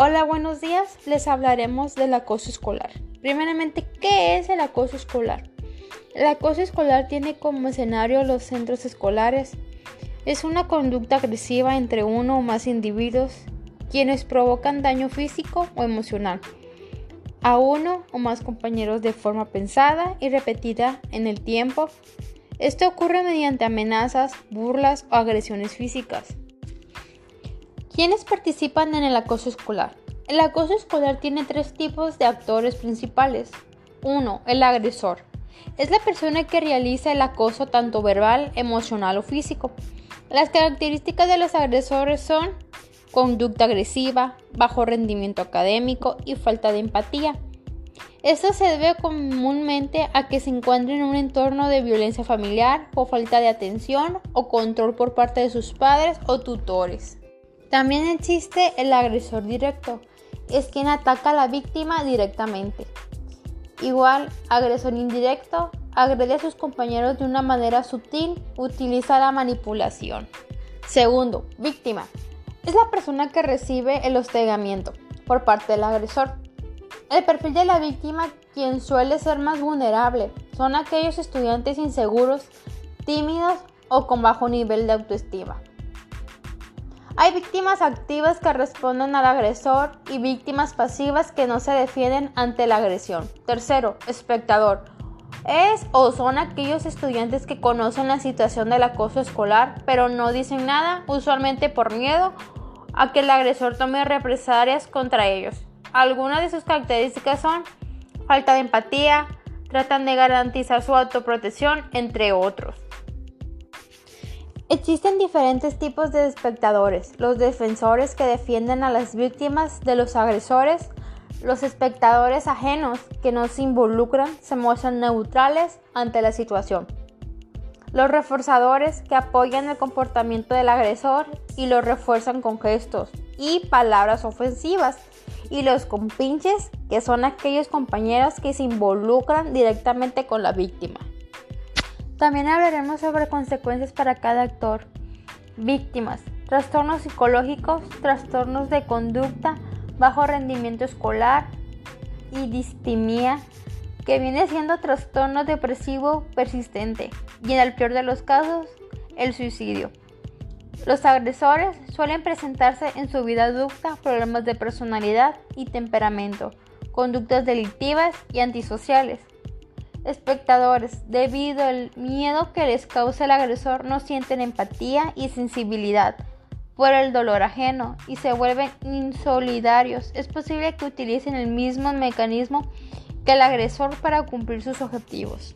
Hola, buenos días. Les hablaremos del acoso escolar. Primeramente, ¿qué es el acoso escolar? El acoso escolar tiene como escenario los centros escolares. Es una conducta agresiva entre uno o más individuos quienes provocan daño físico o emocional a uno o más compañeros de forma pensada y repetida en el tiempo. Esto ocurre mediante amenazas, burlas o agresiones físicas. ¿Quiénes participan en el acoso escolar? El acoso escolar tiene tres tipos de actores principales. 1. El agresor. Es la persona que realiza el acoso tanto verbal, emocional o físico. Las características de los agresores son conducta agresiva, bajo rendimiento académico y falta de empatía. Esto se debe comúnmente a que se encuentren en un entorno de violencia familiar o falta de atención o control por parte de sus padres o tutores. También existe el agresor directo, es quien ataca a la víctima directamente. Igual, agresor indirecto, agrede a sus compañeros de una manera sutil, utiliza la manipulación. Segundo, víctima. Es la persona que recibe el hostigamiento por parte del agresor. El perfil de la víctima, quien suele ser más vulnerable, son aquellos estudiantes inseguros, tímidos o con bajo nivel de autoestima. Hay víctimas activas que responden al agresor y víctimas pasivas que no se defienden ante la agresión. Tercero, espectador. Es o son aquellos estudiantes que conocen la situación del acoso escolar, pero no dicen nada, usualmente por miedo a que el agresor tome represalias contra ellos. Algunas de sus características son falta de empatía, tratan de garantizar su autoprotección, entre otros. Existen diferentes tipos de espectadores, los defensores que defienden a las víctimas de los agresores, los espectadores ajenos que no se involucran, se muestran neutrales ante la situación, los reforzadores que apoyan el comportamiento del agresor y lo refuerzan con gestos y palabras ofensivas, y los compinches que son aquellos compañeros que se involucran directamente con la víctima. También hablaremos sobre consecuencias para cada actor. Víctimas, trastornos psicológicos, trastornos de conducta, bajo rendimiento escolar y distimia, que viene siendo trastorno depresivo persistente y en el peor de los casos, el suicidio. Los agresores suelen presentarse en su vida adulta problemas de personalidad y temperamento, conductas delictivas y antisociales, espectadores, debido al miedo que les causa el agresor, no sienten empatía y sensibilidad por el dolor ajeno y se vuelven insolidarios. Es posible que utilicen el mismo mecanismo que el agresor para cumplir sus objetivos.